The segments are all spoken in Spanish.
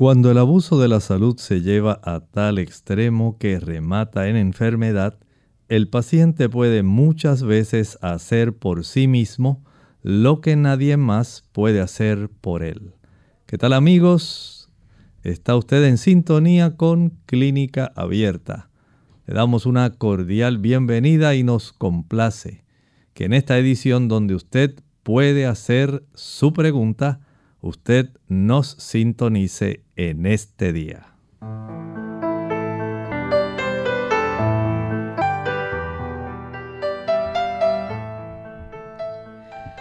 Cuando el abuso de la salud se lleva a tal extremo que remata en enfermedad, el paciente puede muchas veces hacer por sí mismo lo que nadie más puede hacer por él. ¿Qué tal amigos? Está usted en sintonía con Clínica Abierta. Le damos una cordial bienvenida y nos complace que en esta edición donde usted puede hacer su pregunta, usted nos sintonice en este día.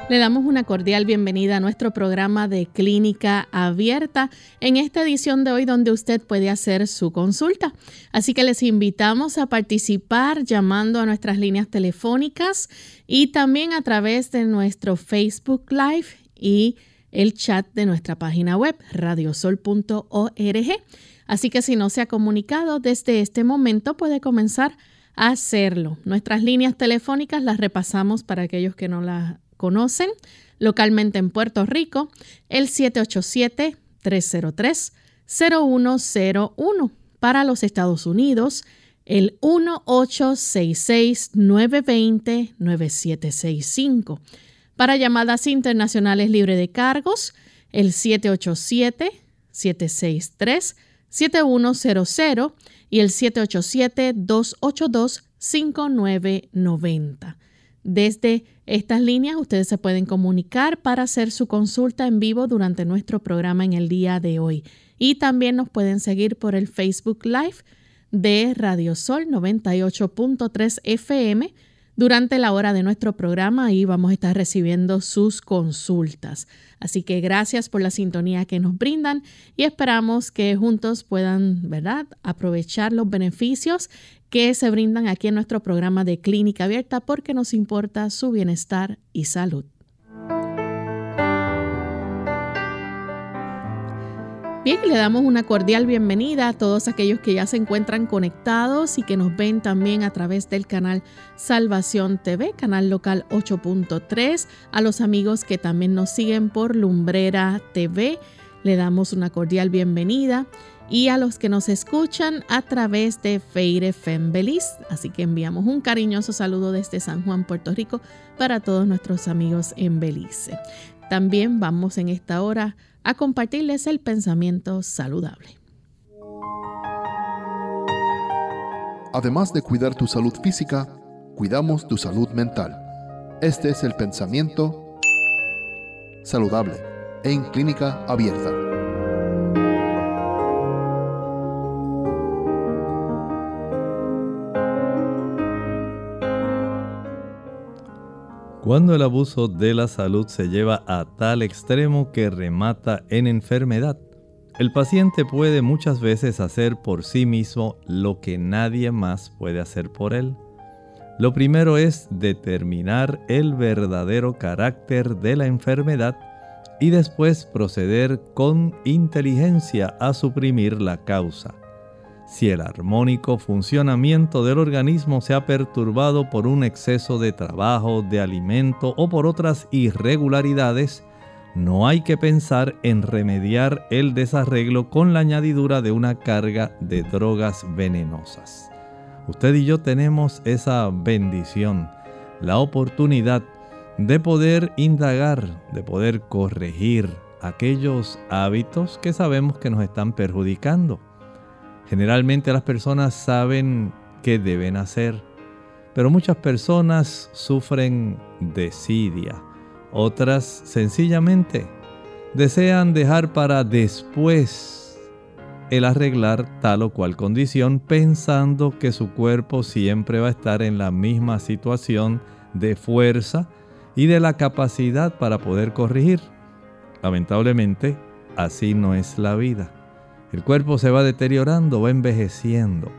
Le damos una cordial bienvenida a nuestro programa de Clínica Abierta en esta edición de hoy donde usted puede hacer su consulta. Así que les invitamos a participar llamando a nuestras líneas telefónicas y también a través de nuestro Facebook Live y el chat de nuestra página web radiosol.org. Así que si no se ha comunicado desde este momento puede comenzar a hacerlo. Nuestras líneas telefónicas las repasamos para aquellos que no las conocen. Localmente en Puerto Rico, el 787-303-0101. Para los Estados Unidos, el 1866-920-9765 para llamadas internacionales libre de cargos, el 787-763-7100 y el 787-282-5990. Desde estas líneas ustedes se pueden comunicar para hacer su consulta en vivo durante nuestro programa en el día de hoy. Y también nos pueden seguir por el Facebook Live de Radio Sol 98.3 FM durante la hora de nuestro programa y vamos a estar recibiendo sus consultas. Así que gracias por la sintonía que nos brindan y esperamos que juntos puedan, ¿verdad?, aprovechar los beneficios que se brindan aquí en nuestro programa de Clínica Abierta porque nos importa su bienestar y salud. Bien, le damos una cordial bienvenida a todos aquellos que ya se encuentran conectados y que nos ven también a través del canal Salvación TV, canal local 8.3, a los amigos que también nos siguen por Lumbrera TV, le damos una cordial bienvenida y a los que nos escuchan a través de Feire Fembelis. Así que enviamos un cariñoso saludo desde San Juan, Puerto Rico, para todos nuestros amigos en Belice. También vamos en esta hora a compartirles el pensamiento saludable. Además de cuidar tu salud física, cuidamos tu salud mental. Este es el pensamiento saludable en clínica abierta. Cuando el abuso de la salud se lleva a tal extremo que remata en enfermedad, el paciente puede muchas veces hacer por sí mismo lo que nadie más puede hacer por él. Lo primero es determinar el verdadero carácter de la enfermedad y después proceder con inteligencia a suprimir la causa. Si el armónico funcionamiento del organismo se ha perturbado por un exceso de trabajo, de alimento o por otras irregularidades, no hay que pensar en remediar el desarreglo con la añadidura de una carga de drogas venenosas. Usted y yo tenemos esa bendición, la oportunidad de poder indagar, de poder corregir aquellos hábitos que sabemos que nos están perjudicando. Generalmente las personas saben qué deben hacer, pero muchas personas sufren desidia. Otras sencillamente desean dejar para después el arreglar tal o cual condición pensando que su cuerpo siempre va a estar en la misma situación de fuerza y de la capacidad para poder corregir. Lamentablemente, así no es la vida. El cuerpo se va deteriorando, va envejeciendo.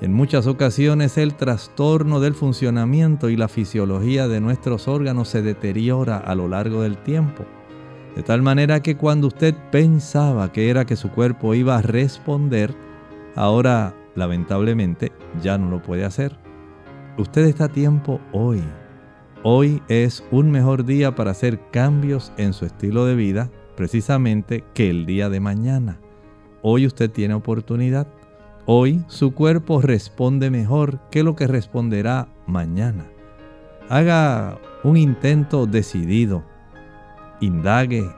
En muchas ocasiones el trastorno del funcionamiento y la fisiología de nuestros órganos se deteriora a lo largo del tiempo. De tal manera que cuando usted pensaba que era que su cuerpo iba a responder, ahora lamentablemente ya no lo puede hacer. Usted está a tiempo hoy. Hoy es un mejor día para hacer cambios en su estilo de vida precisamente que el día de mañana. Hoy usted tiene oportunidad. Hoy su cuerpo responde mejor que lo que responderá mañana. Haga un intento decidido. Indague,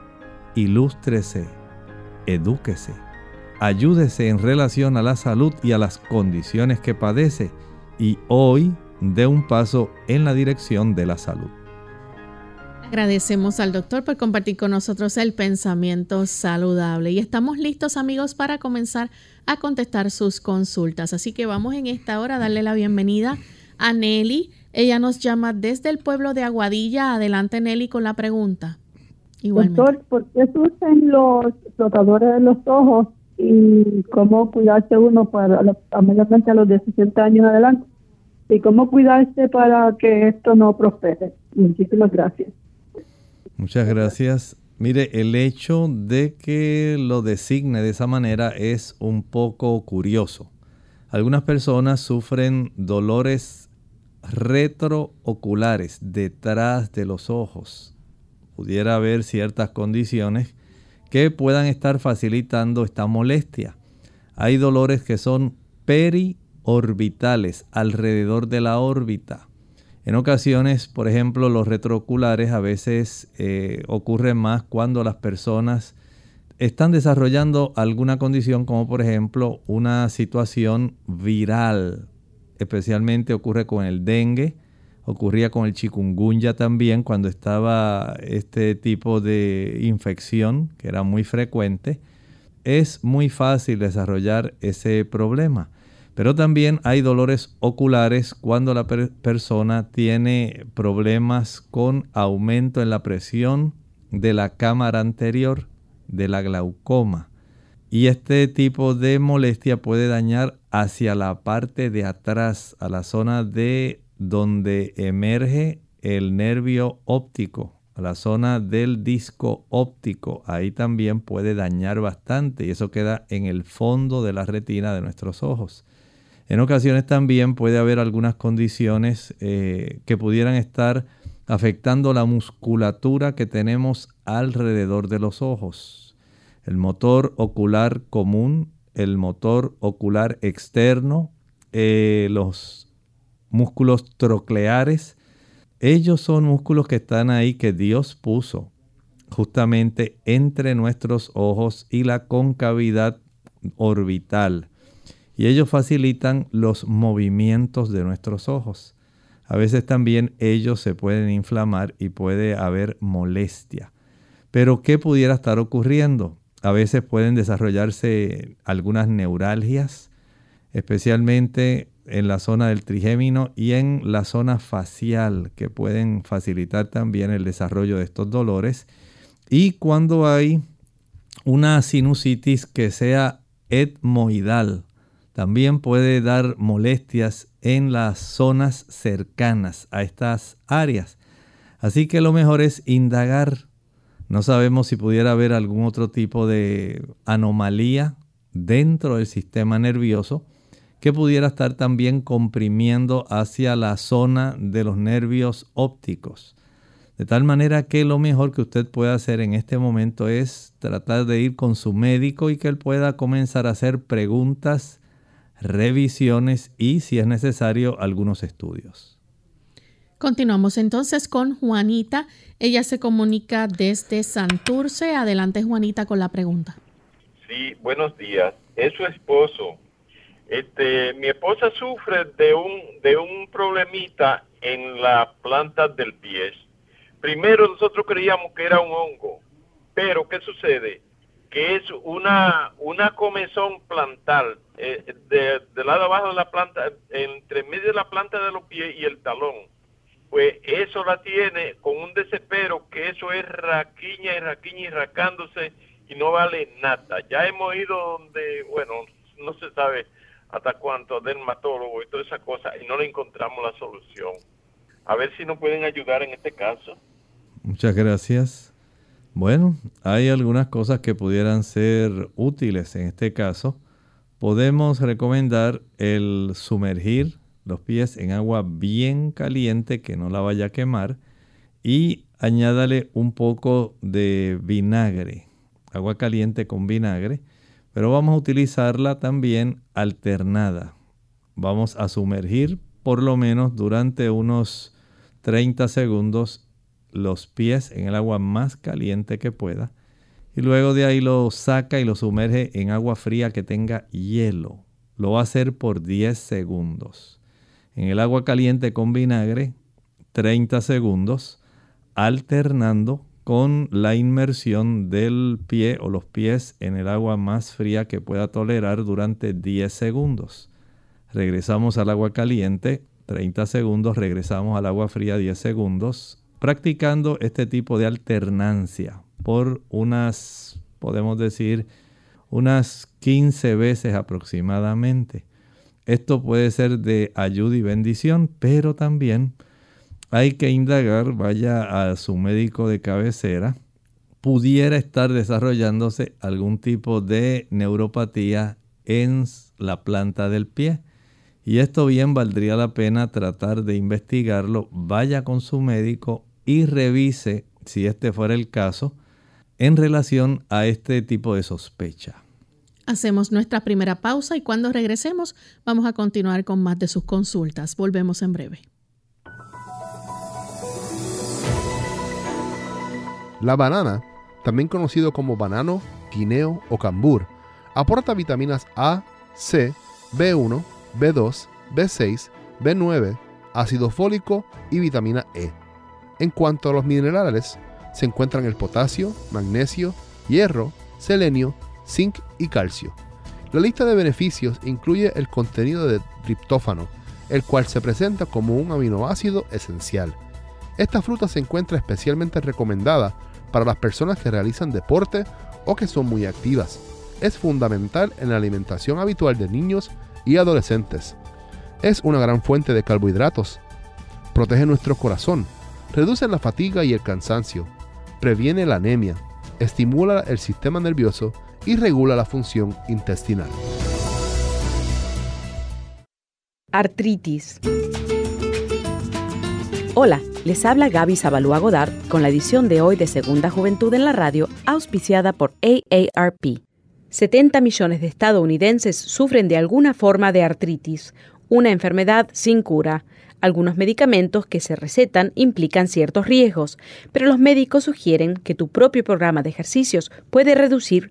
ilústrese, edúquese. Ayúdese en relación a la salud y a las condiciones que padece y hoy dé un paso en la dirección de la salud. Agradecemos al doctor por compartir con nosotros el pensamiento saludable y estamos listos amigos para comenzar a contestar sus consultas. Así que vamos en esta hora a darle la bienvenida a Nelly. Ella nos llama desde el pueblo de Aguadilla. Adelante Nelly con la pregunta. Doctor, ¿por qué surgen los flotadores de los ojos y cómo cuidarse uno para a los de 60 años adelante? ¿Y cómo cuidarse para que esto no prospere? Muchísimas gracias. Muchas gracias. Mire, el hecho de que lo designe de esa manera es un poco curioso. Algunas personas sufren dolores retrooculares detrás de los ojos. Pudiera haber ciertas condiciones que puedan estar facilitando esta molestia. Hay dolores que son periorbitales alrededor de la órbita. En ocasiones, por ejemplo, los retrooculares a veces eh, ocurren más cuando las personas están desarrollando alguna condición como por ejemplo una situación viral. Especialmente ocurre con el dengue, ocurría con el chikungunya también cuando estaba este tipo de infección que era muy frecuente. Es muy fácil desarrollar ese problema. Pero también hay dolores oculares cuando la persona tiene problemas con aumento en la presión de la cámara anterior de la glaucoma. Y este tipo de molestia puede dañar hacia la parte de atrás, a la zona de donde emerge el nervio óptico, a la zona del disco óptico. Ahí también puede dañar bastante y eso queda en el fondo de la retina de nuestros ojos. En ocasiones también puede haber algunas condiciones eh, que pudieran estar afectando la musculatura que tenemos alrededor de los ojos. El motor ocular común, el motor ocular externo, eh, los músculos trocleares, ellos son músculos que están ahí que Dios puso justamente entre nuestros ojos y la concavidad orbital y ellos facilitan los movimientos de nuestros ojos. A veces también ellos se pueden inflamar y puede haber molestia. Pero ¿qué pudiera estar ocurriendo? A veces pueden desarrollarse algunas neuralgias, especialmente en la zona del trigémino y en la zona facial, que pueden facilitar también el desarrollo de estos dolores. Y cuando hay una sinusitis que sea etmoidal, también puede dar molestias en las zonas cercanas a estas áreas. Así que lo mejor es indagar. No sabemos si pudiera haber algún otro tipo de anomalía dentro del sistema nervioso que pudiera estar también comprimiendo hacia la zona de los nervios ópticos. De tal manera que lo mejor que usted puede hacer en este momento es tratar de ir con su médico y que él pueda comenzar a hacer preguntas revisiones y, si es necesario, algunos estudios. Continuamos entonces con Juanita. Ella se comunica desde Santurce. Adelante, Juanita, con la pregunta. Sí, buenos días. Es su esposo. Este, mi esposa sufre de un, de un problemita en la planta del pie. Primero nosotros creíamos que era un hongo, pero ¿qué sucede? Que es una, una comezón plantal eh, de, del lado abajo de la planta, entre medio de la planta de los pies y el talón. pues eso la tiene con un desespero que eso es raquiña y raquiña y racándose y no vale nada. Ya hemos ido donde, bueno, no se sabe hasta cuánto, dermatólogo y toda esa cosa, y no le encontramos la solución. A ver si nos pueden ayudar en este caso. Muchas gracias. Bueno, hay algunas cosas que pudieran ser útiles en este caso. Podemos recomendar el sumergir los pies en agua bien caliente que no la vaya a quemar y añádale un poco de vinagre, agua caliente con vinagre, pero vamos a utilizarla también alternada. Vamos a sumergir por lo menos durante unos 30 segundos los pies en el agua más caliente que pueda y luego de ahí lo saca y lo sumerge en agua fría que tenga hielo. Lo va a hacer por 10 segundos. En el agua caliente con vinagre, 30 segundos, alternando con la inmersión del pie o los pies en el agua más fría que pueda tolerar durante 10 segundos. Regresamos al agua caliente, 30 segundos, regresamos al agua fría 10 segundos, practicando este tipo de alternancia por unas, podemos decir, unas 15 veces aproximadamente. Esto puede ser de ayuda y bendición, pero también hay que indagar, vaya a su médico de cabecera, pudiera estar desarrollándose algún tipo de neuropatía en la planta del pie. Y esto bien valdría la pena tratar de investigarlo. Vaya con su médico y revise, si este fuera el caso, en relación a este tipo de sospecha. Hacemos nuestra primera pausa y cuando regresemos vamos a continuar con más de sus consultas. Volvemos en breve. La banana, también conocido como banano, guineo o cambur, aporta vitaminas A, C, B1, B2, B6, B9, ácido fólico y vitamina E. En cuanto a los minerales, se encuentran el potasio, magnesio, hierro, selenio, zinc y calcio. La lista de beneficios incluye el contenido de triptófano, el cual se presenta como un aminoácido esencial. Esta fruta se encuentra especialmente recomendada para las personas que realizan deporte o que son muy activas. Es fundamental en la alimentación habitual de niños y adolescentes. Es una gran fuente de carbohidratos. Protege nuestro corazón, reduce la fatiga y el cansancio, previene la anemia, estimula el sistema nervioso y regula la función intestinal. Artritis. Hola, les habla Gaby Zabalúa Godard con la edición de hoy de Segunda Juventud en la Radio, auspiciada por AARP. 70 millones de estadounidenses sufren de alguna forma de artritis, una enfermedad sin cura. Algunos medicamentos que se recetan implican ciertos riesgos, pero los médicos sugieren que tu propio programa de ejercicios puede reducir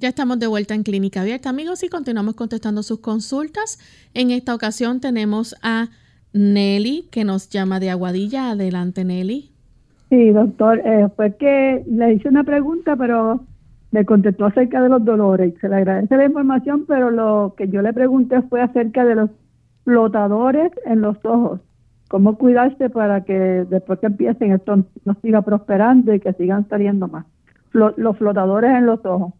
Ya estamos de vuelta en Clínica Abierta, amigos, y continuamos contestando sus consultas. En esta ocasión tenemos a Nelly, que nos llama de Aguadilla. Adelante, Nelly. Sí, doctor, eh, fue que le hice una pregunta, pero me contestó acerca de los dolores. Se le agradece la información, pero lo que yo le pregunté fue acerca de los flotadores en los ojos. ¿Cómo cuidarse para que después que empiecen esto no siga prosperando y que sigan saliendo más? los flotadores en los ojos.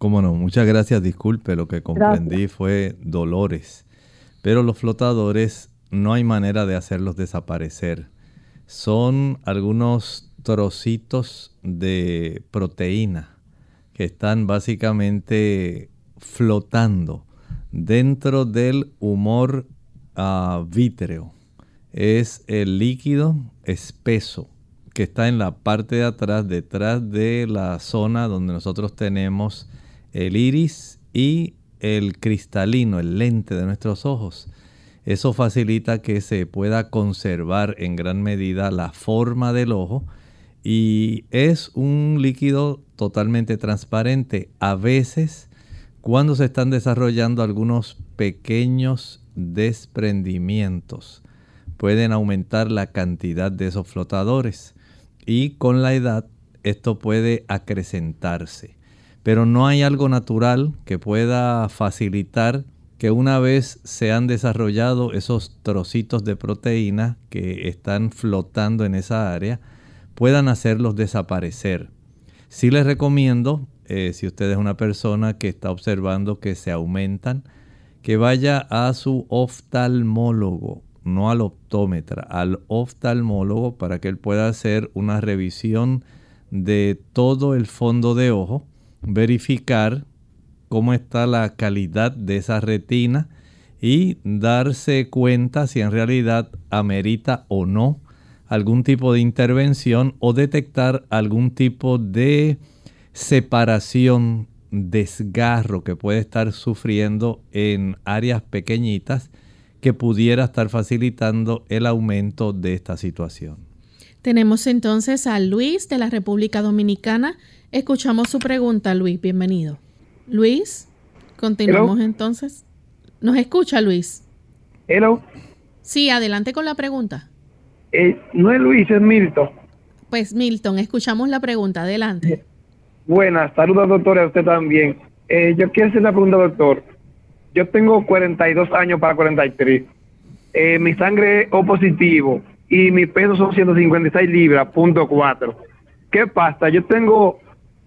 Cómo no, muchas gracias. Disculpe, lo que comprendí fue dolores. Pero los flotadores no hay manera de hacerlos desaparecer. Son algunos trocitos de proteína que están básicamente flotando dentro del humor uh, vítreo. Es el líquido espeso que está en la parte de atrás, detrás de la zona donde nosotros tenemos el iris y el cristalino, el lente de nuestros ojos. Eso facilita que se pueda conservar en gran medida la forma del ojo y es un líquido totalmente transparente. A veces, cuando se están desarrollando algunos pequeños desprendimientos, pueden aumentar la cantidad de esos flotadores y con la edad esto puede acrecentarse. Pero no hay algo natural que pueda facilitar que una vez se han desarrollado esos trocitos de proteína que están flotando en esa área, puedan hacerlos desaparecer. Sí les recomiendo, eh, si usted es una persona que está observando que se aumentan, que vaya a su oftalmólogo, no al optómetra, al oftalmólogo para que él pueda hacer una revisión de todo el fondo de ojo, verificar cómo está la calidad de esa retina y darse cuenta si en realidad amerita o no algún tipo de intervención o detectar algún tipo de separación, desgarro que puede estar sufriendo en áreas pequeñitas que pudiera estar facilitando el aumento de esta situación. Tenemos entonces a Luis de la República Dominicana. Escuchamos su pregunta, Luis. Bienvenido. Luis, continuamos entonces. ¿Nos escucha, Luis? Hello. Sí, adelante con la pregunta. Eh, no es Luis, es Milton. Pues Milton, escuchamos la pregunta, adelante. Buenas, saludos doctor, a usted también. Eh, yo quiero hacer la pregunta, doctor. Yo tengo 42 años para 43. Eh, mi sangre es O positivo y mi peso son 156 libras, punto 4. ¿Qué pasa? Yo tengo,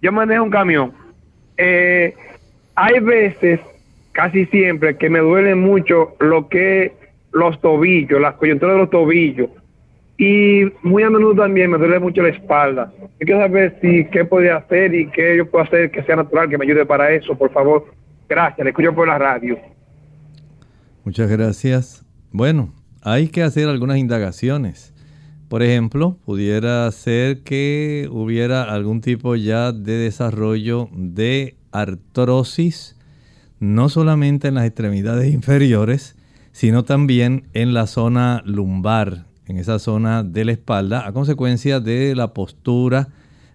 yo manejo un camión. Eh, hay veces, casi siempre, que me duele mucho lo que los tobillos, las coyunturas de los tobillos y muy a menudo también me duele mucho la espalda. Yo quiero saber si qué podría hacer y qué yo puedo hacer que sea natural, que me ayude para eso, por favor. Gracias, le escucho por la radio. Muchas gracias. Bueno, hay que hacer algunas indagaciones. Por ejemplo, pudiera ser que hubiera algún tipo ya de desarrollo de artrosis, no solamente en las extremidades inferiores, sino también en la zona lumbar, en esa zona de la espalda a consecuencia de la postura,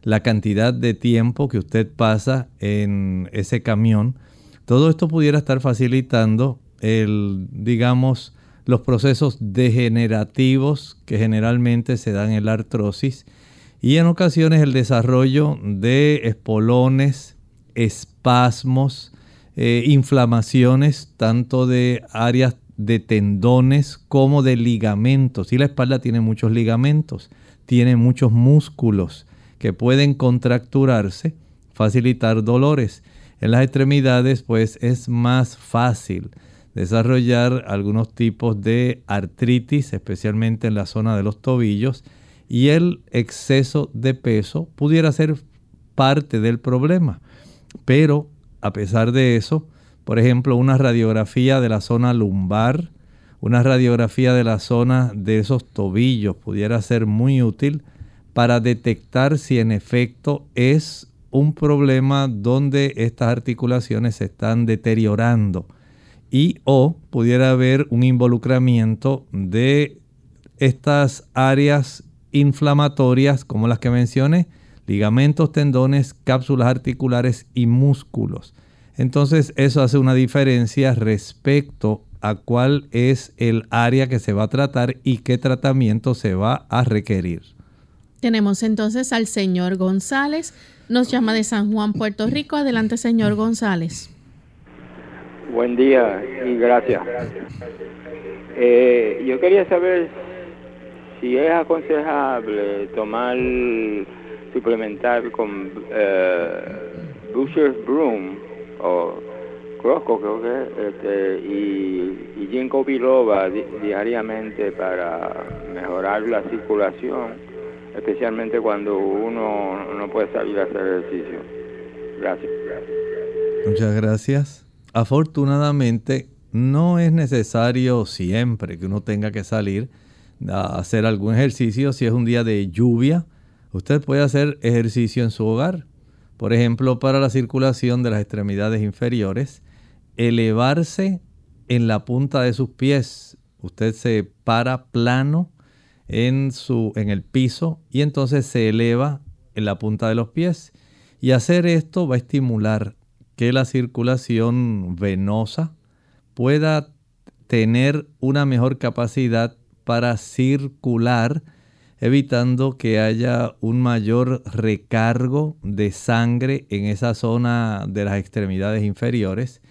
la cantidad de tiempo que usted pasa en ese camión. Todo esto pudiera estar facilitando el, digamos, los procesos degenerativos que generalmente se dan en la artrosis y en ocasiones el desarrollo de espolones, espasmos, eh, inflamaciones tanto de áreas de tendones como de ligamentos. Y la espalda tiene muchos ligamentos, tiene muchos músculos que pueden contracturarse, facilitar dolores. En las extremidades pues es más fácil desarrollar algunos tipos de artritis, especialmente en la zona de los tobillos, y el exceso de peso pudiera ser parte del problema. Pero a pesar de eso, por ejemplo, una radiografía de la zona lumbar, una radiografía de la zona de esos tobillos pudiera ser muy útil para detectar si en efecto es un problema donde estas articulaciones se están deteriorando y o pudiera haber un involucramiento de estas áreas inflamatorias como las que mencioné, ligamentos, tendones, cápsulas articulares y músculos. Entonces eso hace una diferencia respecto a cuál es el área que se va a tratar y qué tratamiento se va a requerir. Tenemos entonces al señor González, nos llama de San Juan, Puerto Rico. Adelante, señor González. Buen día y gracias. Eh, yo quería saber si es aconsejable tomar, suplementar con eh, Busher's Broom o Crosco, creo que, este, y, y ginkgo biloba diariamente para mejorar la circulación, especialmente cuando uno no puede salir a hacer ejercicio. Gracias. Muchas gracias. Afortunadamente, no es necesario siempre que uno tenga que salir a hacer algún ejercicio. Si es un día de lluvia, usted puede hacer ejercicio en su hogar. Por ejemplo, para la circulación de las extremidades inferiores, elevarse en la punta de sus pies. Usted se para plano en, su, en el piso y entonces se eleva en la punta de los pies. Y hacer esto va a estimular que la circulación venosa pueda tener una mejor capacidad para circular, evitando que haya un mayor recargo de sangre en esa zona de las extremidades inferiores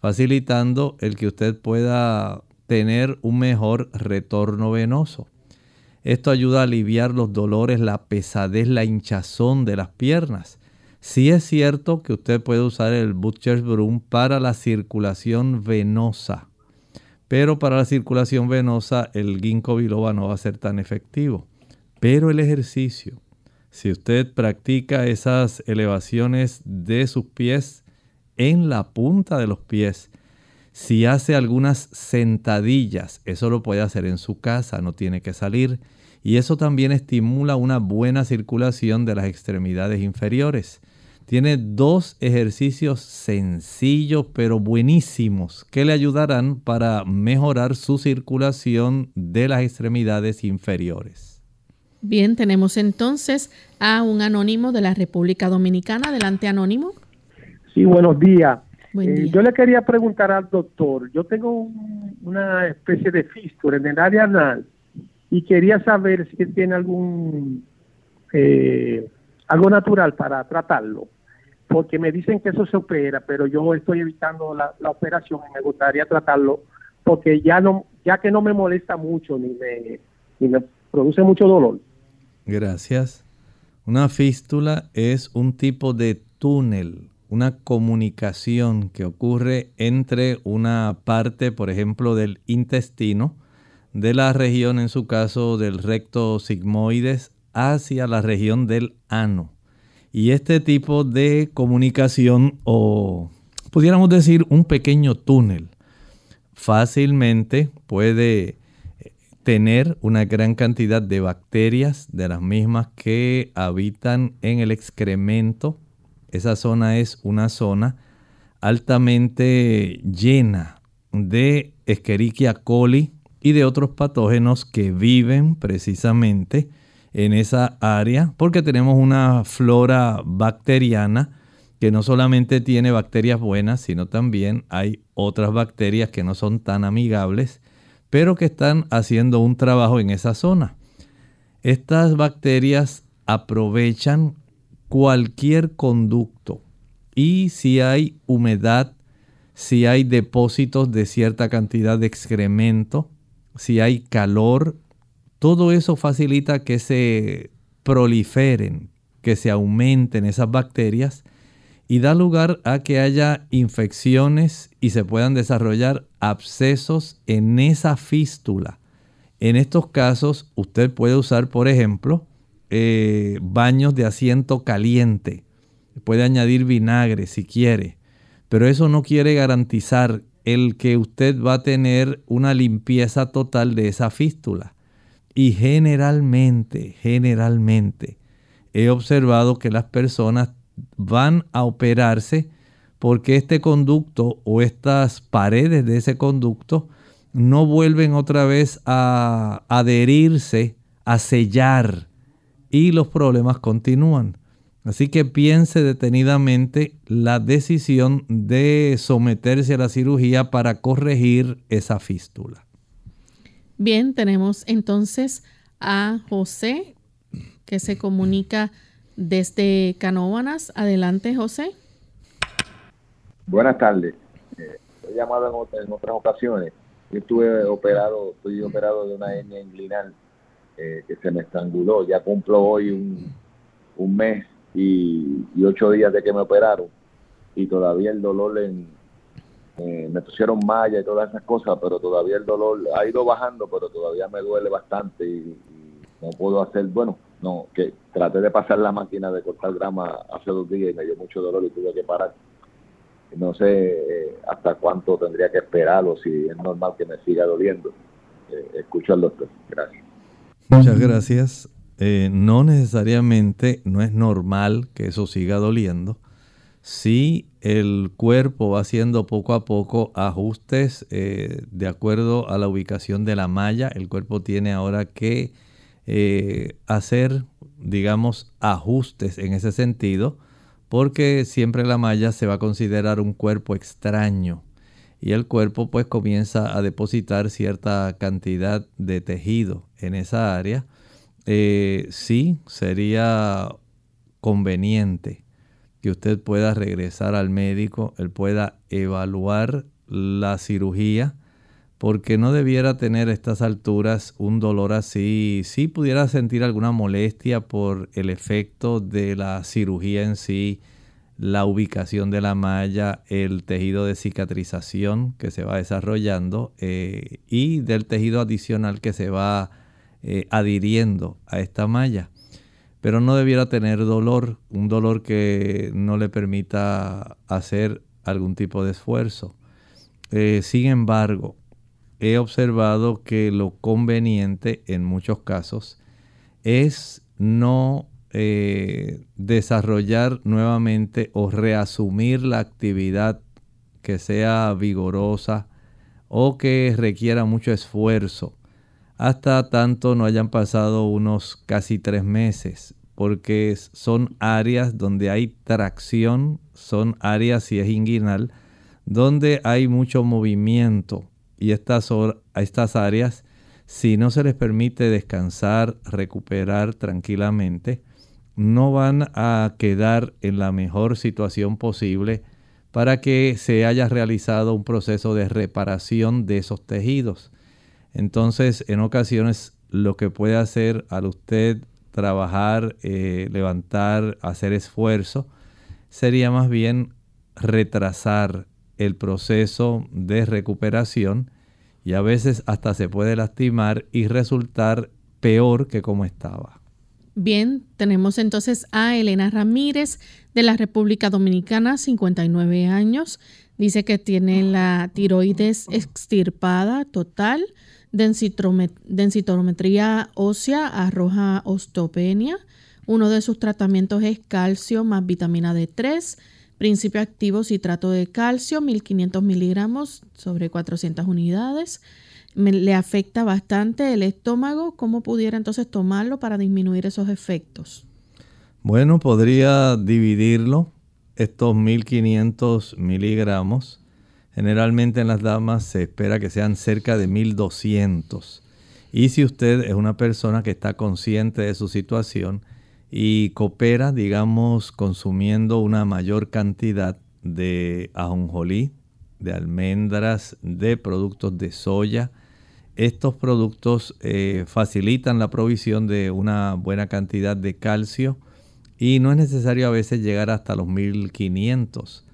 facilitando el que usted pueda tener un mejor retorno venoso. Esto ayuda a aliviar los dolores, la pesadez, la hinchazón de las piernas. Sí es cierto que usted puede usar el Butcher's Broom para la circulación venosa, pero para la circulación venosa el ginkgo biloba no va a ser tan efectivo. Pero el ejercicio, si usted practica esas elevaciones de sus pies en la punta de los pies. Si hace algunas sentadillas, eso lo puede hacer en su casa, no tiene que salir. Y eso también estimula una buena circulación de las extremidades inferiores. Tiene dos ejercicios sencillos pero buenísimos que le ayudarán para mejorar su circulación de las extremidades inferiores. Bien, tenemos entonces a un anónimo de la República Dominicana. Adelante, anónimo. Sí, buenos días. Eh, yo le quería preguntar al doctor, yo tengo una especie de fístula en el área anal y quería saber si tiene algún eh, algo natural para tratarlo, porque me dicen que eso se opera, pero yo estoy evitando la, operación y me gustaría tratarlo porque ya no ya que no me molesta mucho ni me, ni me produce mucho dolor. Gracias. Una fístula es un tipo de túnel una comunicación que ocurre entre una parte, por ejemplo, del intestino, de la región, en su caso, del recto sigmoides, hacia la región del ano. Y este tipo de comunicación, o pudiéramos decir un pequeño túnel, fácilmente puede eh, tener una gran cantidad de bacterias, de las mismas que habitan en el excremento esa zona es una zona altamente llena de Escherichia coli y de otros patógenos que viven precisamente en esa área porque tenemos una flora bacteriana que no solamente tiene bacterias buenas, sino también hay otras bacterias que no son tan amigables, pero que están haciendo un trabajo en esa zona. Estas bacterias aprovechan cualquier conducto y si hay humedad, si hay depósitos de cierta cantidad de excremento, si hay calor, todo eso facilita que se proliferen, que se aumenten esas bacterias y da lugar a que haya infecciones y se puedan desarrollar abscesos en esa fístula. En estos casos, usted puede usar, por ejemplo, eh, baños de asiento caliente. Puede añadir vinagre si quiere, pero eso no quiere garantizar el que usted va a tener una limpieza total de esa fístula. Y generalmente, generalmente, he observado que las personas van a operarse porque este conducto o estas paredes de ese conducto no vuelven otra vez a adherirse, a sellar y los problemas continúan. Así que piense detenidamente la decisión de someterse a la cirugía para corregir esa fístula. Bien, tenemos entonces a José que se comunica desde Canóvanas. Adelante, José. Buenas tardes. Eh, he llamado en, otras, ocasiones. Yo estuve operado, estoy operado de una hernia inguinal eh, que se me estranguló. Ya cumplo hoy un, un mes y, ocho días de que me operaron y todavía el dolor en, me pusieron malla y todas esas cosas, pero todavía el dolor ha ido bajando, pero todavía me duele bastante y, no puedo hacer, bueno, no, que traté de pasar la máquina de cortar grama hace dos días y me dio mucho dolor y tuve que parar. No sé eh, hasta cuánto tendría que esperar o si es normal que me siga doliendo. Eh, escucho al doctor. Gracias. Muchas gracias. Eh, no necesariamente, no es normal que eso siga doliendo. Si el cuerpo va haciendo poco a poco ajustes eh, de acuerdo a la ubicación de la malla, el cuerpo tiene ahora que eh, hacer, digamos, ajustes en ese sentido, porque siempre la malla se va a considerar un cuerpo extraño. Y el cuerpo pues comienza a depositar cierta cantidad de tejido en esa área. Eh, sí sería conveniente que usted pueda regresar al médico, él pueda evaluar la cirugía, porque no debiera tener a estas alturas un dolor así. Sí pudiera sentir alguna molestia por el efecto de la cirugía en sí, la ubicación de la malla, el tejido de cicatrización que se va desarrollando eh, y del tejido adicional que se va eh, adhiriendo a esta malla. Pero no debiera tener dolor, un dolor que no le permita hacer algún tipo de esfuerzo. Eh, sin embargo, he observado que lo conveniente en muchos casos es no eh, desarrollar nuevamente o reasumir la actividad que sea vigorosa o que requiera mucho esfuerzo hasta tanto no hayan pasado unos casi tres meses, porque son áreas donde hay tracción, son áreas, si es inguinal, donde hay mucho movimiento y estas, estas áreas, si no se les permite descansar, recuperar tranquilamente, no van a quedar en la mejor situación posible para que se haya realizado un proceso de reparación de esos tejidos. Entonces, en ocasiones, lo que puede hacer al usted trabajar, eh, levantar, hacer esfuerzo, sería más bien retrasar el proceso de recuperación y a veces hasta se puede lastimar y resultar peor que como estaba. Bien, tenemos entonces a Elena Ramírez de la República Dominicana, 59 años. Dice que tiene la tiroides extirpada total densitometría ósea arroja osteopenia. Uno de sus tratamientos es calcio más vitamina D3, principio activo citrato de calcio, 1500 miligramos sobre 400 unidades. le afecta bastante el estómago. ¿Cómo pudiera entonces tomarlo para disminuir esos efectos? Bueno, podría dividirlo, estos 1500 miligramos, Generalmente en las damas se espera que sean cerca de 1200. Y si usted es una persona que está consciente de su situación y coopera, digamos, consumiendo una mayor cantidad de ajonjolí, de almendras, de productos de soya, estos productos eh, facilitan la provisión de una buena cantidad de calcio y no es necesario a veces llegar hasta los 1500.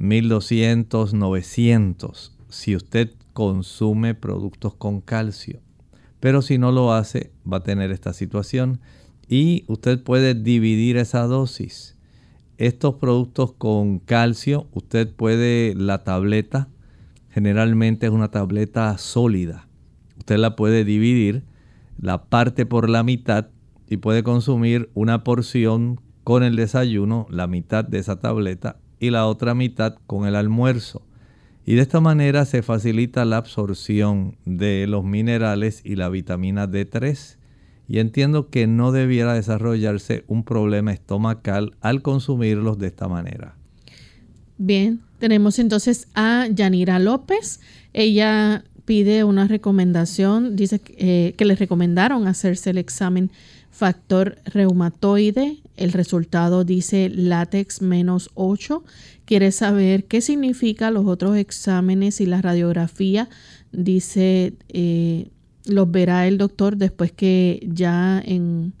1200, 900 si usted consume productos con calcio. Pero si no lo hace, va a tener esta situación y usted puede dividir esa dosis. Estos productos con calcio, usted puede, la tableta, generalmente es una tableta sólida. Usted la puede dividir, la parte por la mitad y puede consumir una porción con el desayuno, la mitad de esa tableta, y la otra mitad con el almuerzo. Y de esta manera se facilita la absorción de los minerales y la vitamina D3. Y entiendo que no debiera desarrollarse un problema estomacal al consumirlos de esta manera. Bien, tenemos entonces a Yanira López. Ella pide una recomendación, dice eh, que le recomendaron hacerse el examen factor reumatoide. El resultado dice látex menos 8. Quiere saber qué significa los otros exámenes y la radiografía. Dice, eh, los verá el doctor después que ya en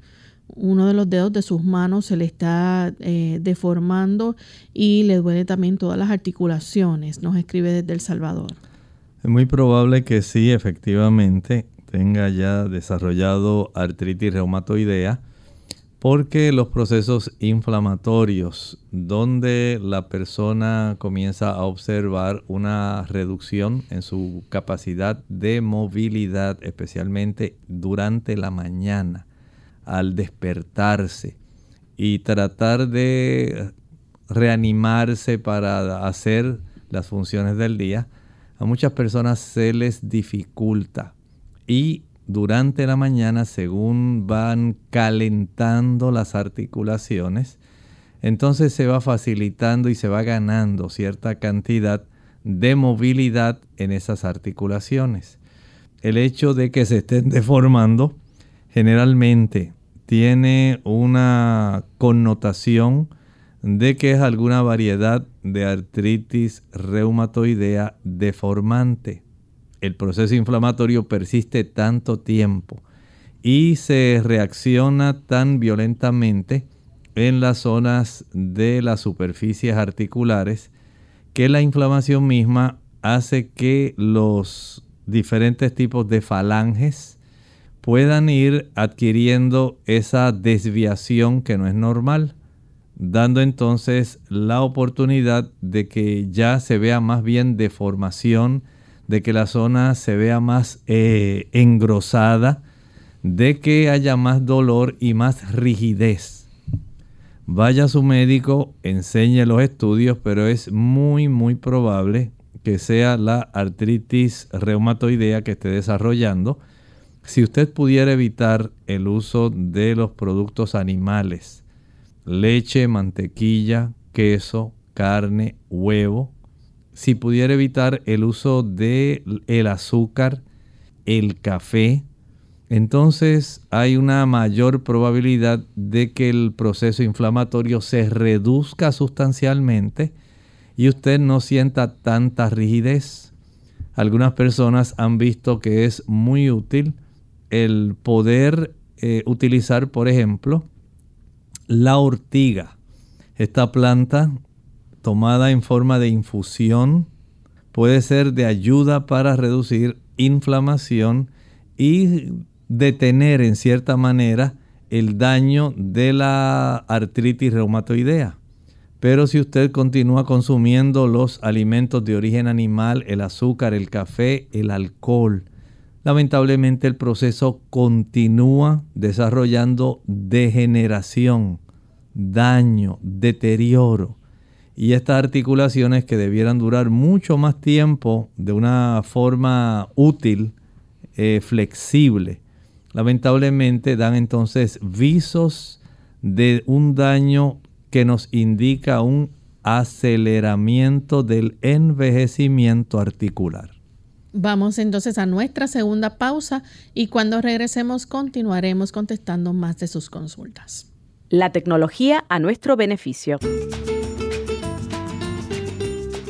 uno de los dedos de sus manos se le está eh, deformando y le duele también todas las articulaciones. Nos escribe desde El Salvador. Es muy probable que sí, efectivamente, tenga ya desarrollado artritis reumatoidea, porque los procesos inflamatorios, donde la persona comienza a observar una reducción en su capacidad de movilidad, especialmente durante la mañana, al despertarse y tratar de reanimarse para hacer las funciones del día, a muchas personas se les dificulta. Y durante la mañana, según van calentando las articulaciones, entonces se va facilitando y se va ganando cierta cantidad de movilidad en esas articulaciones. El hecho de que se estén deformando generalmente tiene una connotación de que es alguna variedad de artritis reumatoidea deformante. El proceso inflamatorio persiste tanto tiempo y se reacciona tan violentamente en las zonas de las superficies articulares que la inflamación misma hace que los diferentes tipos de falanges puedan ir adquiriendo esa desviación que no es normal dando entonces la oportunidad de que ya se vea más bien deformación, de que la zona se vea más eh, engrosada, de que haya más dolor y más rigidez. Vaya a su médico, enseñe los estudios, pero es muy, muy probable que sea la artritis reumatoidea que esté desarrollando. Si usted pudiera evitar el uso de los productos animales, leche, mantequilla, queso, carne, huevo. Si pudiera evitar el uso de el azúcar, el café, entonces hay una mayor probabilidad de que el proceso inflamatorio se reduzca sustancialmente y usted no sienta tanta rigidez. Algunas personas han visto que es muy útil el poder eh, utilizar, por ejemplo, la ortiga. Esta planta tomada en forma de infusión puede ser de ayuda para reducir inflamación y detener en cierta manera el daño de la artritis reumatoidea. Pero si usted continúa consumiendo los alimentos de origen animal, el azúcar, el café, el alcohol, lamentablemente el proceso continúa desarrollando degeneración, daño, deterioro. Y estas articulaciones que debieran durar mucho más tiempo de una forma útil, eh, flexible, lamentablemente dan entonces visos de un daño que nos indica un aceleramiento del envejecimiento articular. Vamos entonces a nuestra segunda pausa y cuando regresemos continuaremos contestando más de sus consultas. La tecnología a nuestro beneficio.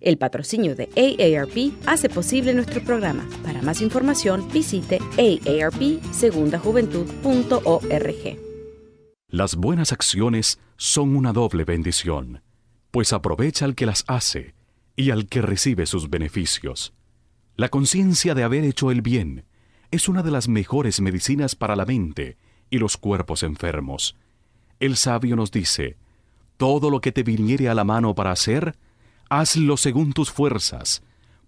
El patrocinio de AARP hace posible nuestro programa. Para más información, visite aarpsegundajuventud.org. Las buenas acciones son una doble bendición, pues aprovecha al que las hace y al que recibe sus beneficios. La conciencia de haber hecho el bien es una de las mejores medicinas para la mente y los cuerpos enfermos. El sabio nos dice, todo lo que te viniere a la mano para hacer, hazlo según tus fuerzas,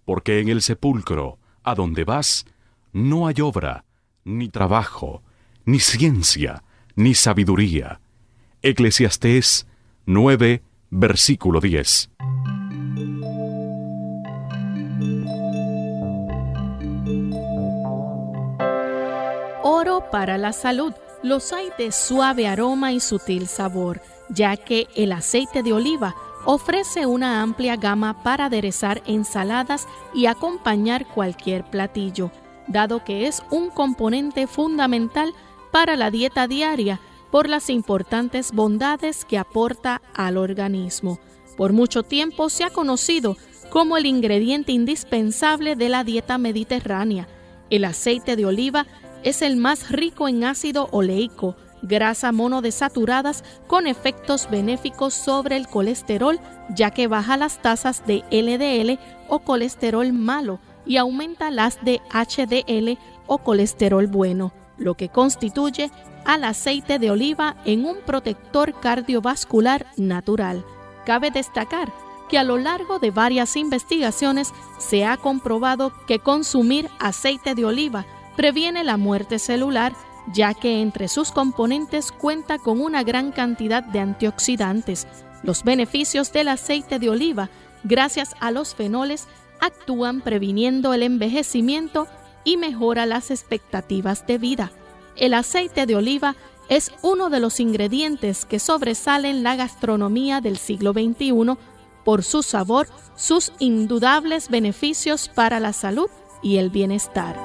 porque en el sepulcro, a donde vas, no hay obra, ni trabajo, ni ciencia, ni sabiduría. Eclesiastés 9, versículo 10. Oro para la salud. Los hay de suave aroma y sutil sabor, ya que el aceite de oliva ofrece una amplia gama para aderezar ensaladas y acompañar cualquier platillo, dado que es un componente fundamental para la dieta diaria por las importantes bondades que aporta al organismo. Por mucho tiempo se ha conocido como el ingrediente indispensable de la dieta mediterránea. El aceite de oliva es el más rico en ácido oleico, grasa monodesaturadas con efectos benéficos sobre el colesterol, ya que baja las tasas de LDL o colesterol malo y aumenta las de HDL o colesterol bueno, lo que constituye al aceite de oliva en un protector cardiovascular natural. Cabe destacar que a lo largo de varias investigaciones se ha comprobado que consumir aceite de oliva previene la muerte celular ya que entre sus componentes cuenta con una gran cantidad de antioxidantes. Los beneficios del aceite de oliva, gracias a los fenoles, actúan previniendo el envejecimiento y mejora las expectativas de vida. El aceite de oliva es uno de los ingredientes que sobresalen la gastronomía del siglo XXI por su sabor, sus indudables beneficios para la salud y el bienestar.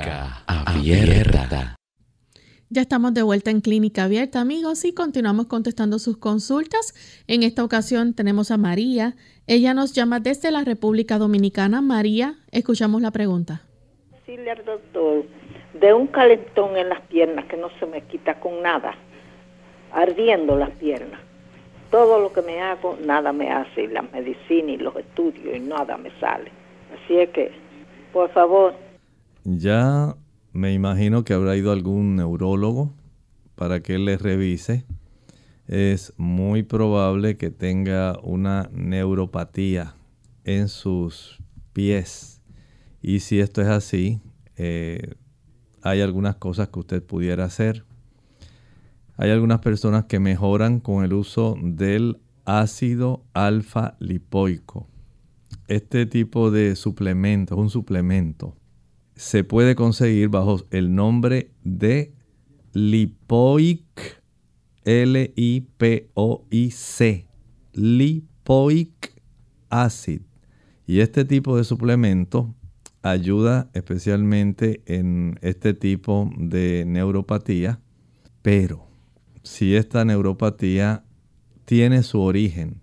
Clínica Abierta. Ya estamos de vuelta en Clínica Abierta, amigos, y continuamos contestando sus consultas. En esta ocasión tenemos a María. Ella nos llama desde la República Dominicana. María, escuchamos la pregunta. Decirle al doctor de un calentón en las piernas que no se me quita con nada, ardiendo las piernas. Todo lo que me hago, nada me hace, y la medicina y los estudios, y nada me sale. Así es que, por favor, ya me imagino que habrá ido algún neurólogo para que le revise. Es muy probable que tenga una neuropatía en sus pies. Y si esto es así, eh, hay algunas cosas que usted pudiera hacer. Hay algunas personas que mejoran con el uso del ácido alfa lipoico. Este tipo de suplemento es un suplemento se puede conseguir bajo el nombre de Lipoic, L-I-P-O-I-C. lipoic acid. Y este tipo de suplemento ayuda especialmente en este tipo de neuropatía, pero si esta neuropatía tiene su origen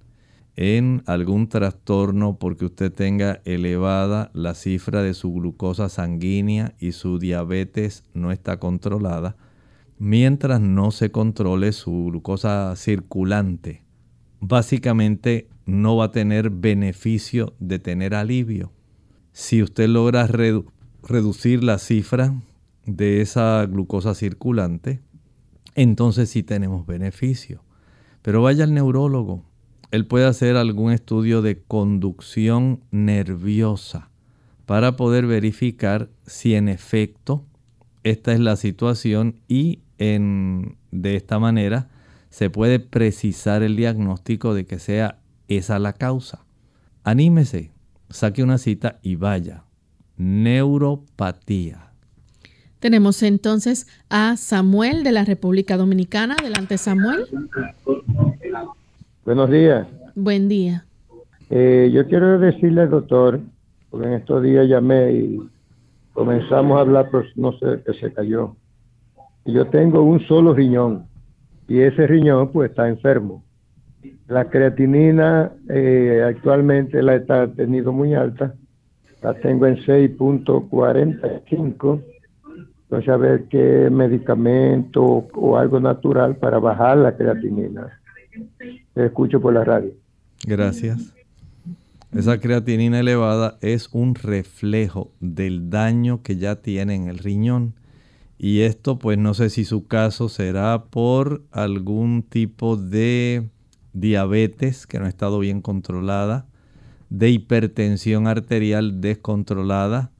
en algún trastorno porque usted tenga elevada la cifra de su glucosa sanguínea y su diabetes no está controlada, mientras no se controle su glucosa circulante, básicamente no va a tener beneficio de tener alivio. Si usted logra reducir la cifra de esa glucosa circulante, entonces sí tenemos beneficio. Pero vaya al neurólogo, él puede hacer algún estudio de conducción nerviosa para poder verificar si en efecto esta es la situación y en, de esta manera se puede precisar el diagnóstico de que sea esa la causa. Anímese, saque una cita y vaya. Neuropatía. Tenemos entonces a Samuel de la República Dominicana. Adelante, Samuel. Buenos días. Buen día. Eh, yo quiero decirle al doctor, porque en estos días llamé y comenzamos a hablar, pero no sé, que se cayó. Yo tengo un solo riñón y ese riñón pues está enfermo. La creatinina eh, actualmente la he tenido muy alta, la tengo en 6.45. Entonces a ver qué medicamento o algo natural para bajar la creatinina escucho por la radio. Gracias. Esa creatinina elevada es un reflejo del daño que ya tiene en el riñón. Y esto pues no sé si su caso será por algún tipo de diabetes que no ha estado bien controlada, de hipertensión arterial descontrolada,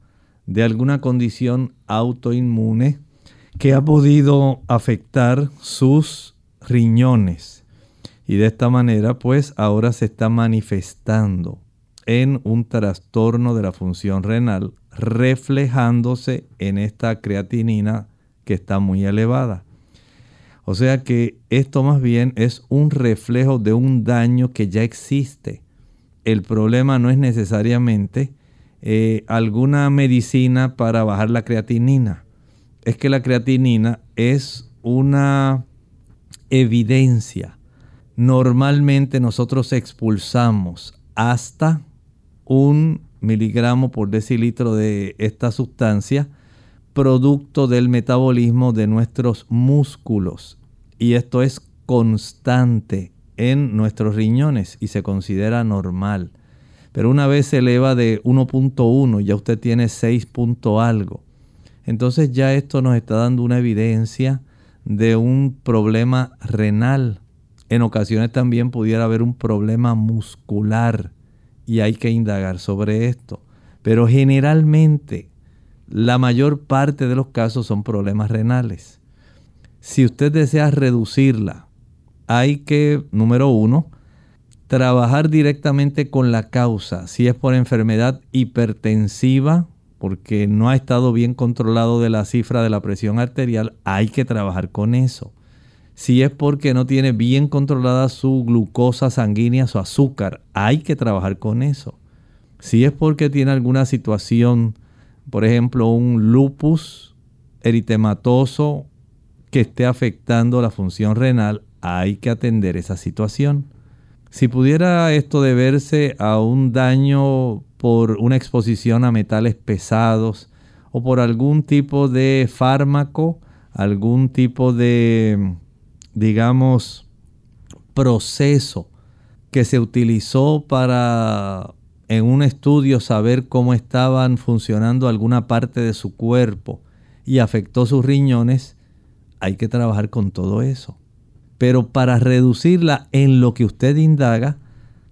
de alguna condición autoinmune que ha podido afectar sus riñones y de esta manera, pues ahora se está manifestando en un trastorno de la función renal, reflejándose en esta creatinina que está muy elevada. O sea que esto más bien es un reflejo de un daño que ya existe. El problema no es necesariamente eh, alguna medicina para bajar la creatinina. Es que la creatinina es una evidencia normalmente nosotros expulsamos hasta un miligramo por decilitro de esta sustancia producto del metabolismo de nuestros músculos. Y esto es constante en nuestros riñones y se considera normal. Pero una vez se eleva de 1.1, ya usted tiene 6 punto algo. Entonces ya esto nos está dando una evidencia de un problema renal en ocasiones también pudiera haber un problema muscular y hay que indagar sobre esto. Pero generalmente la mayor parte de los casos son problemas renales. Si usted desea reducirla, hay que, número uno, trabajar directamente con la causa. Si es por enfermedad hipertensiva, porque no ha estado bien controlado de la cifra de la presión arterial, hay que trabajar con eso si es porque no tiene bien controlada su glucosa sanguínea, su azúcar, hay que trabajar con eso. Si es porque tiene alguna situación, por ejemplo, un lupus eritematoso que esté afectando la función renal, hay que atender esa situación. Si pudiera esto deberse a un daño por una exposición a metales pesados o por algún tipo de fármaco, algún tipo de digamos, proceso que se utilizó para en un estudio saber cómo estaban funcionando alguna parte de su cuerpo y afectó sus riñones, hay que trabajar con todo eso. Pero para reducirla en lo que usted indaga,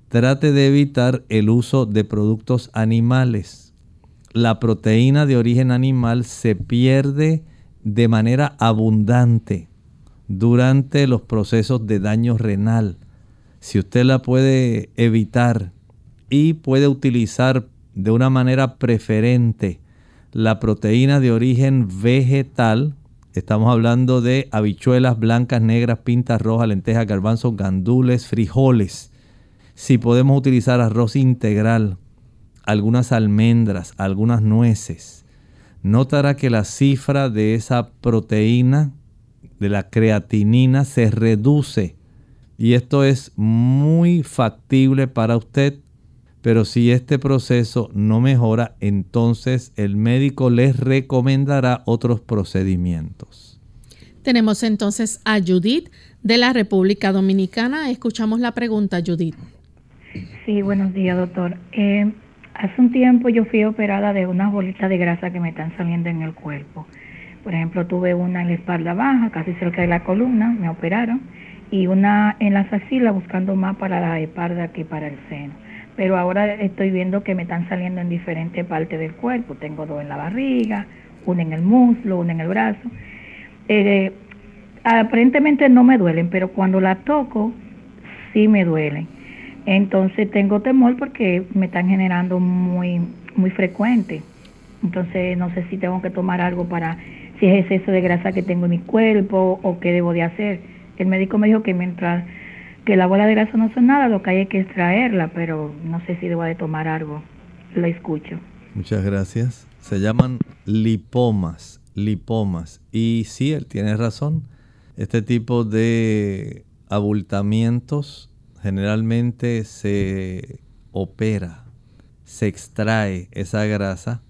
trate de evitar el uso de productos animales. La proteína de origen animal se pierde de manera abundante durante los procesos de daño renal. Si usted la puede evitar y puede utilizar de una manera preferente la proteína de origen vegetal, estamos hablando de habichuelas blancas, negras, pintas rojas, lentejas, garbanzos, gandules, frijoles. Si podemos utilizar arroz integral, algunas almendras, algunas nueces, notará que la cifra de esa proteína, de la creatinina, se reduce. Y esto es muy factible para usted. Pero si este proceso no mejora, entonces el médico les recomendará otros procedimientos. Tenemos entonces a Judith de la República Dominicana. Escuchamos la pregunta, Judith. Sí, buenos días, doctor. Eh, Hace un tiempo yo fui operada de unas bolitas de grasa que me están saliendo en el cuerpo. Por ejemplo, tuve una en la espalda baja, casi cerca de la columna, me operaron, y una en las axilas buscando más para la espalda que para el seno. Pero ahora estoy viendo que me están saliendo en diferentes partes del cuerpo. Tengo dos en la barriga, una en el muslo, una en el brazo. Eh, aparentemente no me duelen, pero cuando la toco sí me duelen. Entonces tengo temor porque me están generando muy, muy frecuente. Entonces no sé si tengo que tomar algo para, si es exceso de grasa que tengo en mi cuerpo o qué debo de hacer. El médico me dijo que mientras que la bola de grasa no son nada, lo que hay es que extraerla, pero no sé si debo de tomar algo. Lo escucho. Muchas gracias. Se llaman lipomas, lipomas. Y sí, él tiene razón. Este tipo de abultamientos generalmente se opera, se extrae esa grasa,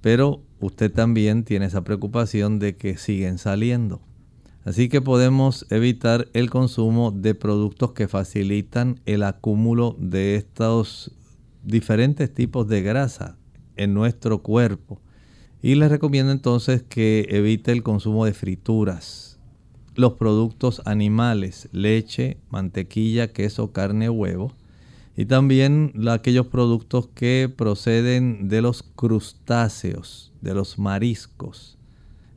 pero usted también tiene esa preocupación de que siguen saliendo. Así que podemos evitar el consumo de productos que facilitan el acúmulo de estos diferentes tipos de grasa en nuestro cuerpo. Y les recomiendo entonces que evite el consumo de frituras, los productos animales, leche, mantequilla, queso, carne, huevo. Y también aquellos productos que proceden de los crustáceos, de los mariscos.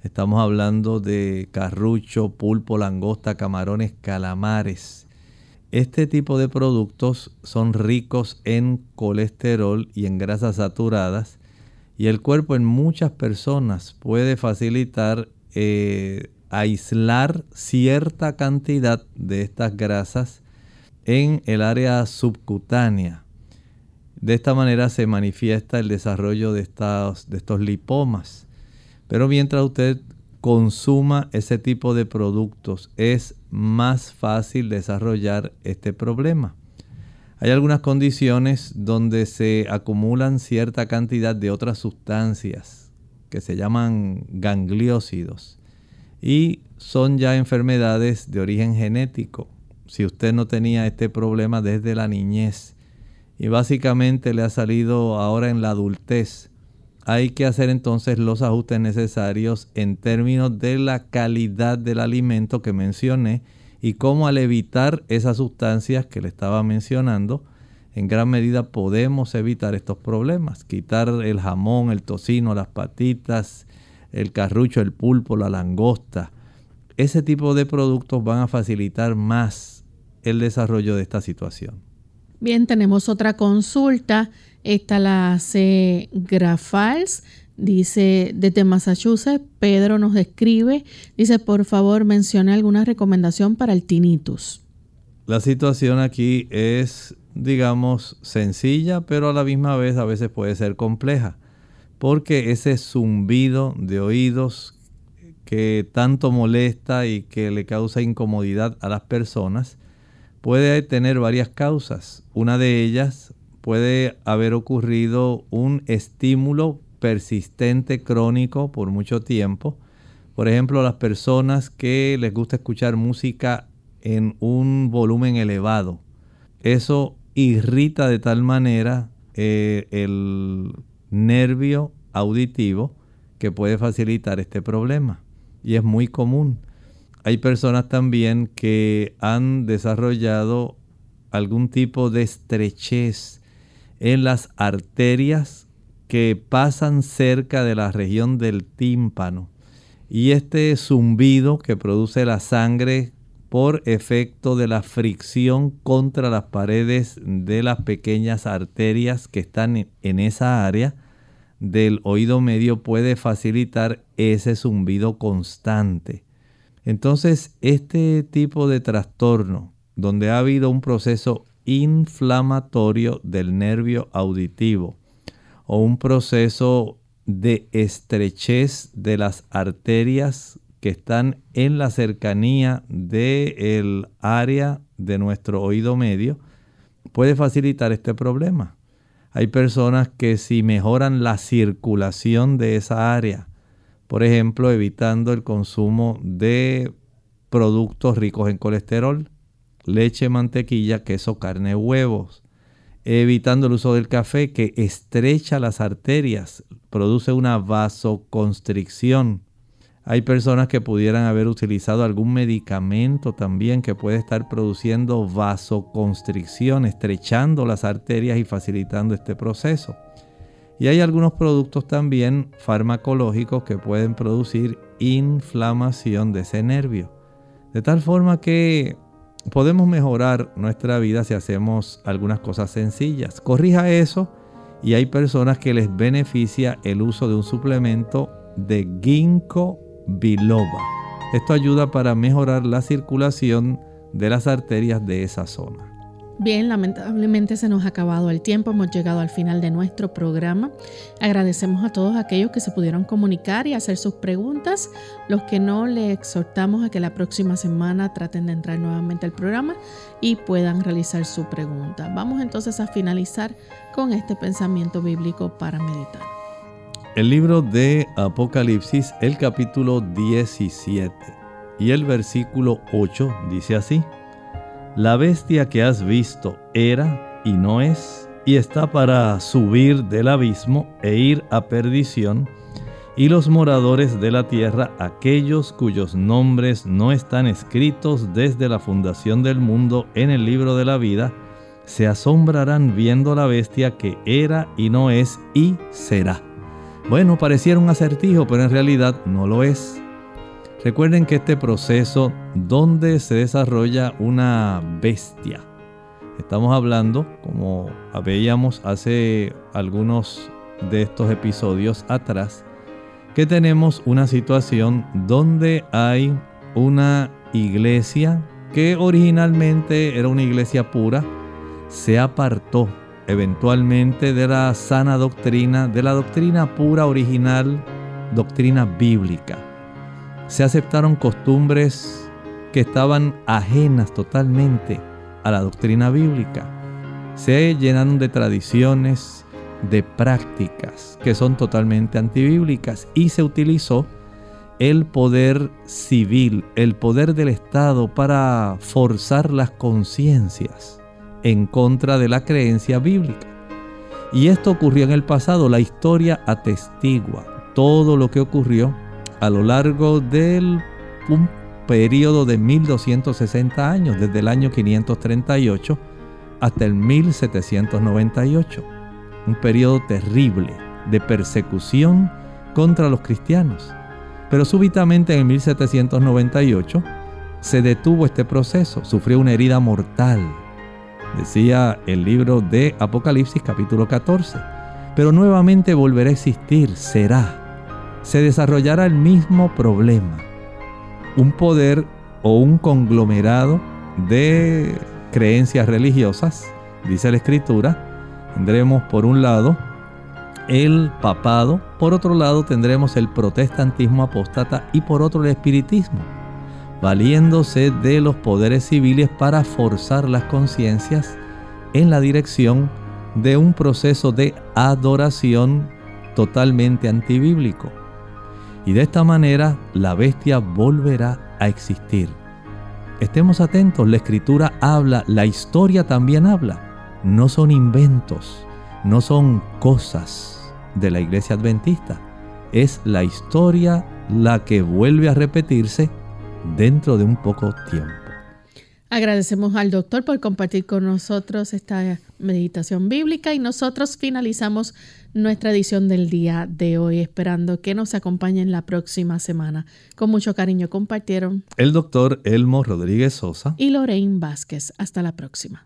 Estamos hablando de carrucho, pulpo, langosta, camarones, calamares. Este tipo de productos son ricos en colesterol y en grasas saturadas y el cuerpo en muchas personas puede facilitar eh, aislar cierta cantidad de estas grasas en el área subcutánea. De esta manera se manifiesta el desarrollo de estos, lipomas. Pero mientras usted consuma ese tipo de productos, es más fácil desarrollar este problema. Hay algunas condiciones donde se acumulan cierta cantidad de otras sustancias que se llaman gangliósidos y son ya enfermedades de origen genético. Si usted no tenía este problema desde la niñez y básicamente le ha salido ahora en la adultez, hay que hacer entonces los ajustes necesarios en términos de la calidad del alimento que mencioné y cómo al evitar esas sustancias que le estaba mencionando, en gran medida podemos evitar estos problemas. Quitar el jamón, el tocino, las patitas, el carrucho, el pulpo, la langosta. Ese tipo de productos van a facilitar más el desarrollo de esta situación. Bien, tenemos otra consulta. Esta la hace Grafals. Dice desde Massachusetts, Pedro nos escribe, dice por favor mencione alguna recomendación para el tinnitus. La situación aquí es, digamos, sencilla, pero a la misma vez a veces puede ser compleja porque ese zumbido de oídos que tanto molesta y que le causa incomodidad a las personas puede tener varias causas. Una de ellas puede haber ocurrido un estímulo persistente crónico por mucho tiempo. Por ejemplo, las personas que les gusta escuchar música en un volumen elevado. Eso irrita de tal manera eh, el nervio auditivo que puede facilitar este problema. Y es muy común. Hay personas también que han desarrollado algún tipo de estrechez en las arterias que pasan cerca de la región del tímpano. Y este zumbido que produce la sangre por efecto de la fricción contra las paredes de las pequeñas arterias que están en esa área del oído medio puede facilitar ese zumbido constante. Entonces, este tipo de trastorno, donde ha habido un proceso inflamatorio del nervio auditivo o un proceso de estrechez de las arterias que están en la cercanía del área de nuestro oído medio, puede facilitar este problema. Hay personas que si mejoran la circulación de esa área, por ejemplo, evitando el consumo de productos ricos en colesterol, leche, mantequilla, queso, carne, huevos, evitando el uso del café que estrecha las arterias, produce una vasoconstricción hay personas que pudieran haber utilizado algún medicamento también que puede estar produciendo vasoconstricción, estrechando las arterias y facilitando este proceso. Y hay algunos productos también farmacológicos que pueden producir inflamación de ese nervio. De tal forma que podemos mejorar nuestra vida si hacemos algunas cosas sencillas. Corrija eso y hay personas que les beneficia el uso de un suplemento de ginkgo biloba. Esto ayuda para mejorar la circulación de las arterias de esa zona. Bien, lamentablemente se nos ha acabado el tiempo, hemos llegado al final de nuestro programa. Agradecemos a todos aquellos que se pudieron comunicar y hacer sus preguntas. Los que no, le exhortamos a que la próxima semana traten de entrar nuevamente al programa y puedan realizar su pregunta. Vamos entonces a finalizar con este pensamiento bíblico para meditar. El libro de Apocalipsis, el capítulo 17 y el versículo 8 dice así, La bestia que has visto era y no es, y está para subir del abismo e ir a perdición, y los moradores de la tierra, aquellos cuyos nombres no están escritos desde la fundación del mundo en el libro de la vida, se asombrarán viendo la bestia que era y no es y será. Bueno, pareciera un acertijo, pero en realidad no lo es. Recuerden que este proceso donde se desarrolla una bestia, estamos hablando, como veíamos hace algunos de estos episodios atrás, que tenemos una situación donde hay una iglesia que originalmente era una iglesia pura, se apartó eventualmente de la sana doctrina, de la doctrina pura original, doctrina bíblica. Se aceptaron costumbres que estaban ajenas totalmente a la doctrina bíblica. Se llenaron de tradiciones, de prácticas que son totalmente antibíblicas y se utilizó el poder civil, el poder del Estado para forzar las conciencias en contra de la creencia bíblica. Y esto ocurrió en el pasado, la historia atestigua todo lo que ocurrió a lo largo del un periodo de 1260 años, desde el año 538 hasta el 1798. Un periodo terrible de persecución contra los cristianos. Pero súbitamente en 1798 se detuvo este proceso, sufrió una herida mortal decía el libro de Apocalipsis capítulo 14. Pero nuevamente volverá a existir, será. Se desarrollará el mismo problema. Un poder o un conglomerado de creencias religiosas, dice la escritura. Tendremos por un lado el papado, por otro lado tendremos el protestantismo apóstata y por otro el espiritismo valiéndose de los poderes civiles para forzar las conciencias en la dirección de un proceso de adoración totalmente antibíblico. Y de esta manera la bestia volverá a existir. Estemos atentos, la escritura habla, la historia también habla. No son inventos, no son cosas de la iglesia adventista. Es la historia la que vuelve a repetirse dentro de un poco tiempo. Agradecemos al doctor por compartir con nosotros esta meditación bíblica y nosotros finalizamos nuestra edición del día de hoy esperando que nos acompañen la próxima semana. Con mucho cariño compartieron el doctor Elmo Rodríguez Sosa y Lorraine Vázquez. Hasta la próxima.